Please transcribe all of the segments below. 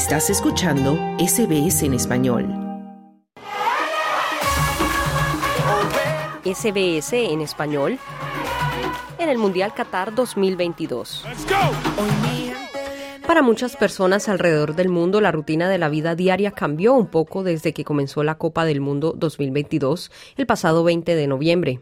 Estás escuchando SBS en español. SBS en español en el Mundial Qatar 2022. Para muchas personas alrededor del mundo, la rutina de la vida diaria cambió un poco desde que comenzó la Copa del Mundo 2022 el pasado 20 de noviembre.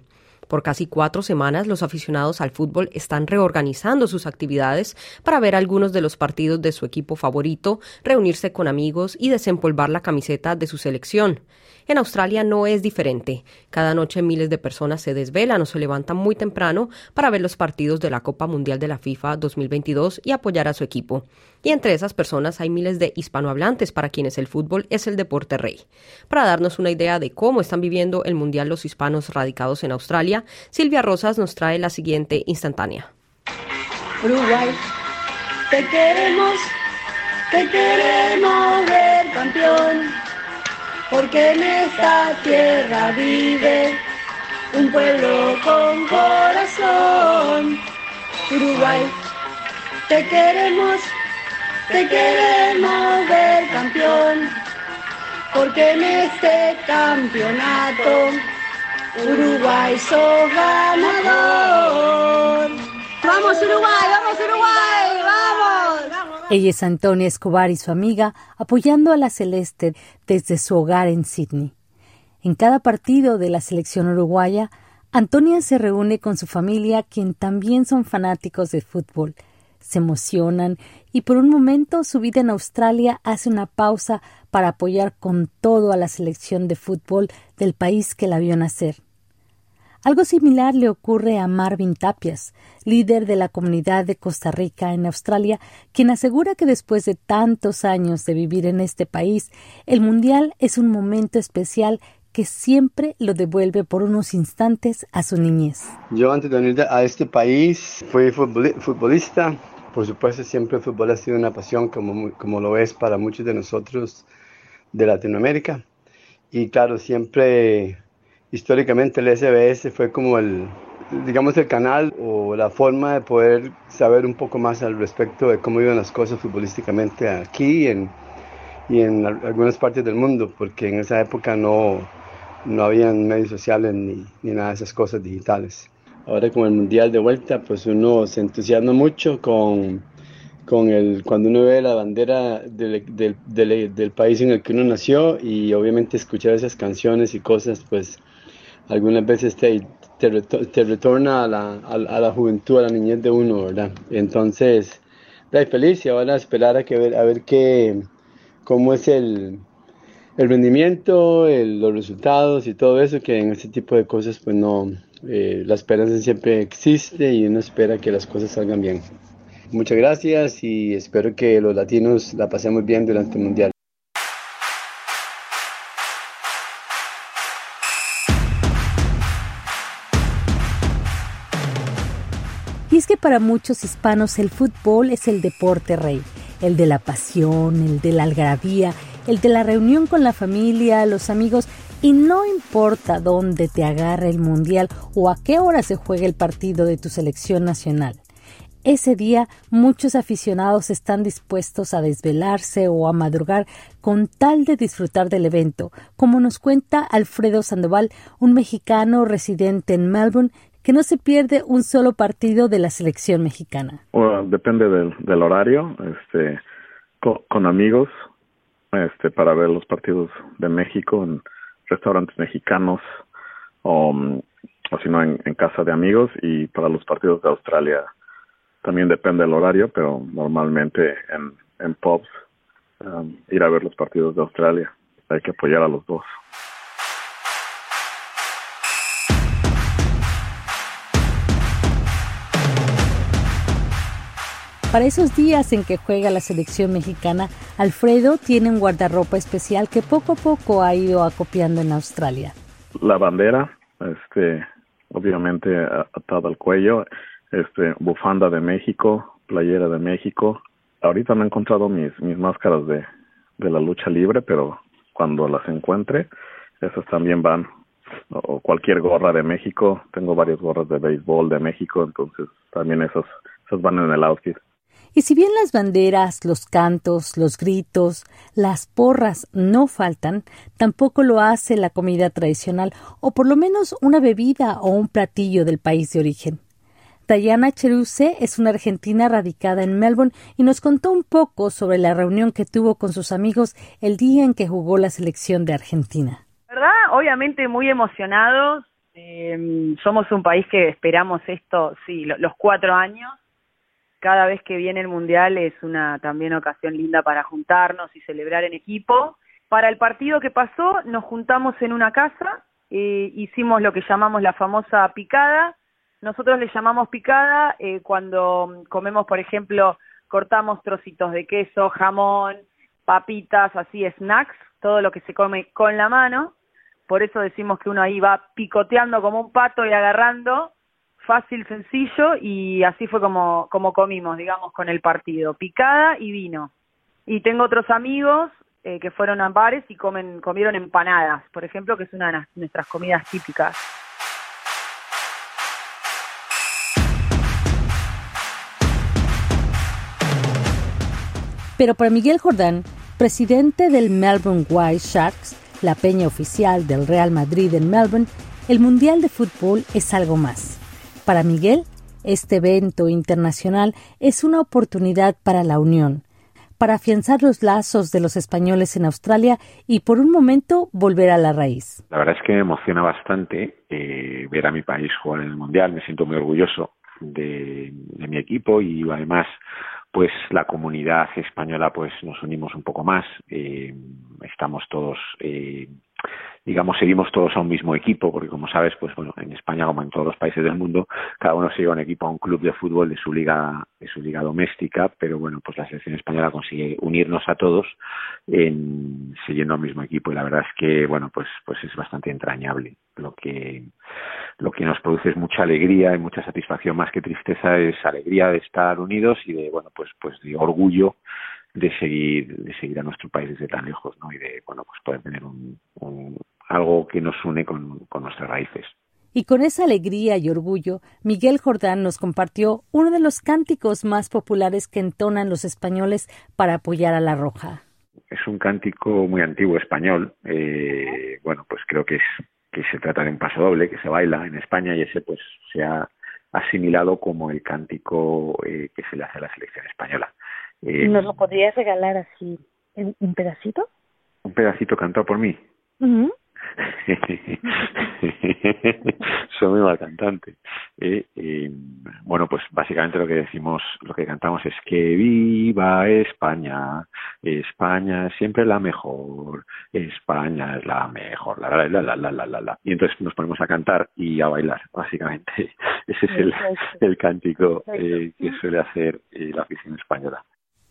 Por casi cuatro semanas, los aficionados al fútbol están reorganizando sus actividades para ver algunos de los partidos de su equipo favorito, reunirse con amigos y desempolvar la camiseta de su selección. En Australia no es diferente. Cada noche miles de personas se desvelan o se levantan muy temprano para ver los partidos de la Copa Mundial de la FIFA 2022 y apoyar a su equipo. Y entre esas personas hay miles de hispanohablantes para quienes el fútbol es el deporte rey. Para darnos una idea de cómo están viviendo el Mundial los hispanos radicados en Australia, Silvia Rosas nos trae la siguiente instantánea. Uruguay, te queremos, te queremos ver campeón porque en esta tierra vive un pueblo con corazón. Uruguay, te queremos, te queremos ver campeón, porque en este campeonato Uruguay sos ganador. Vamos Uruguay, vamos Uruguay, vamos. Ella es Antonia Escobar y su amiga apoyando a la Celeste desde su hogar en Sydney. En cada partido de la selección uruguaya, Antonia se reúne con su familia, quien también son fanáticos de fútbol. Se emocionan y por un momento su vida en Australia hace una pausa para apoyar con todo a la selección de fútbol del país que la vio nacer. Algo similar le ocurre a Marvin Tapias, líder de la comunidad de Costa Rica en Australia, quien asegura que después de tantos años de vivir en este país, el Mundial es un momento especial que siempre lo devuelve por unos instantes a su niñez. Yo antes de venir a este país fui futbolista. Por supuesto, siempre el fútbol ha sido una pasión como, como lo es para muchos de nosotros de Latinoamérica. Y claro, siempre históricamente el SBS fue como el, digamos, el canal o la forma de poder saber un poco más al respecto de cómo iban las cosas futbolísticamente aquí en, y en algunas partes del mundo, porque en esa época no, no habían medios sociales ni, ni nada de esas cosas digitales. Ahora con el Mundial de vuelta, pues uno se entusiasma mucho con, con el, cuando uno ve la bandera del, del, del, del país en el que uno nació y obviamente escuchar esas canciones y cosas, pues algunas veces te, te, retorna a la, a, la, juventud, a la niñez de uno, ¿verdad? Entonces, estoy feliz y ahora esperar a, que ver, a ver qué, cómo es el, el rendimiento, los resultados y todo eso, que en este tipo de cosas, pues no, eh, la esperanza siempre existe y uno espera que las cosas salgan bien. Muchas gracias y espero que los latinos la pasemos bien durante el Mundial. Y es que para muchos hispanos el fútbol es el deporte rey, el de la pasión, el de la algarabía, el de la reunión con la familia, los amigos, y no importa dónde te agarre el mundial o a qué hora se juegue el partido de tu selección nacional. Ese día muchos aficionados están dispuestos a desvelarse o a madrugar con tal de disfrutar del evento, como nos cuenta Alfredo Sandoval, un mexicano residente en Melbourne que no se pierde un solo partido de la selección mexicana. depende del, horario, este, con, amigos, este, para ver los partidos de México en restaurantes mexicanos o, o si no en, casa de amigos y para los partidos de Australia también depende del horario, pero normalmente en, en pubs um, ir a ver los partidos de Australia. Hay que apoyar a los dos. Para esos días en que juega la selección mexicana, Alfredo tiene un guardarropa especial que poco a poco ha ido acopiando en Australia. La bandera, este, obviamente atada al cuello, este, bufanda de México, playera de México. Ahorita no he encontrado mis, mis máscaras de, de la lucha libre, pero cuando las encuentre, esas también van. O cualquier gorra de México, tengo varias gorras de béisbol de México, entonces también esas, esas van en el outfit. Y si bien las banderas, los cantos, los gritos, las porras no faltan, tampoco lo hace la comida tradicional o por lo menos una bebida o un platillo del país de origen. Dayana Cheruse es una argentina radicada en Melbourne y nos contó un poco sobre la reunión que tuvo con sus amigos el día en que jugó la selección de Argentina. ¿Verdad? Obviamente muy emocionados. Eh, somos un país que esperamos esto, sí, los cuatro años cada vez que viene el mundial es una también ocasión linda para juntarnos y celebrar en equipo. Para el partido que pasó nos juntamos en una casa, eh, hicimos lo que llamamos la famosa picada. Nosotros le llamamos picada eh, cuando comemos, por ejemplo, cortamos trocitos de queso, jamón, papitas, así snacks, todo lo que se come con la mano. Por eso decimos que uno ahí va picoteando como un pato y agarrando fácil, sencillo y así fue como, comimos, digamos, con el partido, picada y vino. Y tengo otros amigos eh, que fueron a bares y comen, comieron empanadas, por ejemplo, que es una de nuestras comidas típicas. Pero para Miguel Jordán, presidente del Melbourne White Sharks, la peña oficial del Real Madrid en Melbourne, el Mundial de Fútbol es algo más. Para Miguel, este evento internacional es una oportunidad para la Unión, para afianzar los lazos de los españoles en Australia y por un momento volver a la raíz. La verdad es que me emociona bastante eh, ver a mi país jugar en el Mundial, me siento muy orgulloso de, mi equipo y además pues la comunidad española pues nos unimos un poco más, eh, estamos todos eh, digamos, seguimos todos a un mismo equipo, porque como sabes, pues bueno, en España, como en todos los países del mundo, cada uno sigue un equipo a un club de fútbol de su liga, de su liga doméstica, pero bueno, pues la selección española consigue unirnos a todos en siguiendo al mismo equipo y la verdad es que bueno, pues pues es bastante entrañable. Lo que lo que nos produce es mucha alegría y mucha satisfacción más que tristeza es alegría de estar unidos y de bueno, pues pues de orgullo de seguir de seguir a nuestro país desde tan lejos no y de bueno pues poder tener un, algo que nos une con, con nuestras raíces y con esa alegría y orgullo, Miguel Jordán nos compartió uno de los cánticos más populares que entonan los españoles para apoyar a la Roja. Es un cántico muy antiguo español. Eh, bueno, pues creo que es que se trata de un paso doble que se baila en España y ese pues se ha asimilado como el cántico eh, que se le hace a la selección española. Eh, ¿Nos lo podrías regalar así un pedacito? Un pedacito cantado por mí. Soy muy mal cantante. Eh, eh, bueno, pues básicamente lo que decimos, lo que cantamos es que viva España, España es siempre la mejor, España es la mejor, la la la la la la la. Y entonces nos ponemos a cantar y a bailar, básicamente. Ese es el, el cántico eh, que suele hacer eh, la afición española.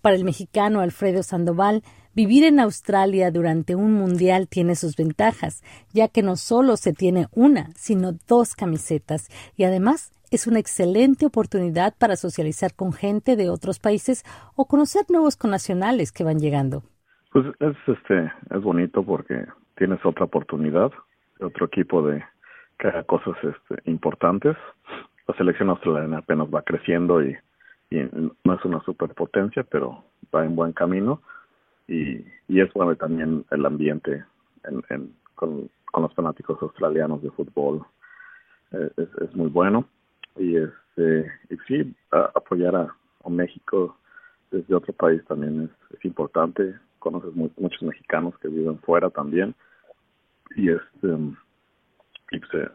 Para el mexicano Alfredo Sandoval, vivir en Australia durante un mundial tiene sus ventajas, ya que no solo se tiene una, sino dos camisetas, y además es una excelente oportunidad para socializar con gente de otros países o conocer nuevos connacionales que van llegando. Pues es este es bonito porque tienes otra oportunidad, otro equipo de que haga cosas este, importantes. La selección australiana apenas va creciendo y y no es una superpotencia, pero va en buen camino. Y, y es bueno también el ambiente en, con, los fanáticos australianos de fútbol. Eh, es, es muy bueno. Y este y sí apoyar a, México desde otro país también es, importante. Conoces muchos mexicanos que viven fuera también. Y este pues,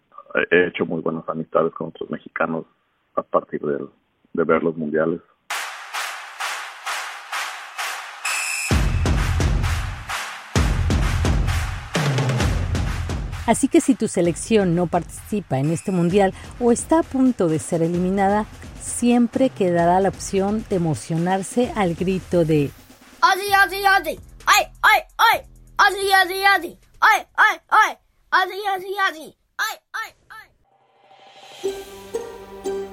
he hecho muy buenas amistades con otros mexicanos a partir del de ver los mundiales. Así que si tu selección no participa en este mundial o está a punto de ser eliminada, siempre quedará la opción de emocionarse al grito de ¡Adi, adi, adi! ¡Ay, ay, ay! ¡Adi, adi, adi! ¡Ay, ay, ay! ¡Adi, adi, adi! ¡Ay, ay, ay!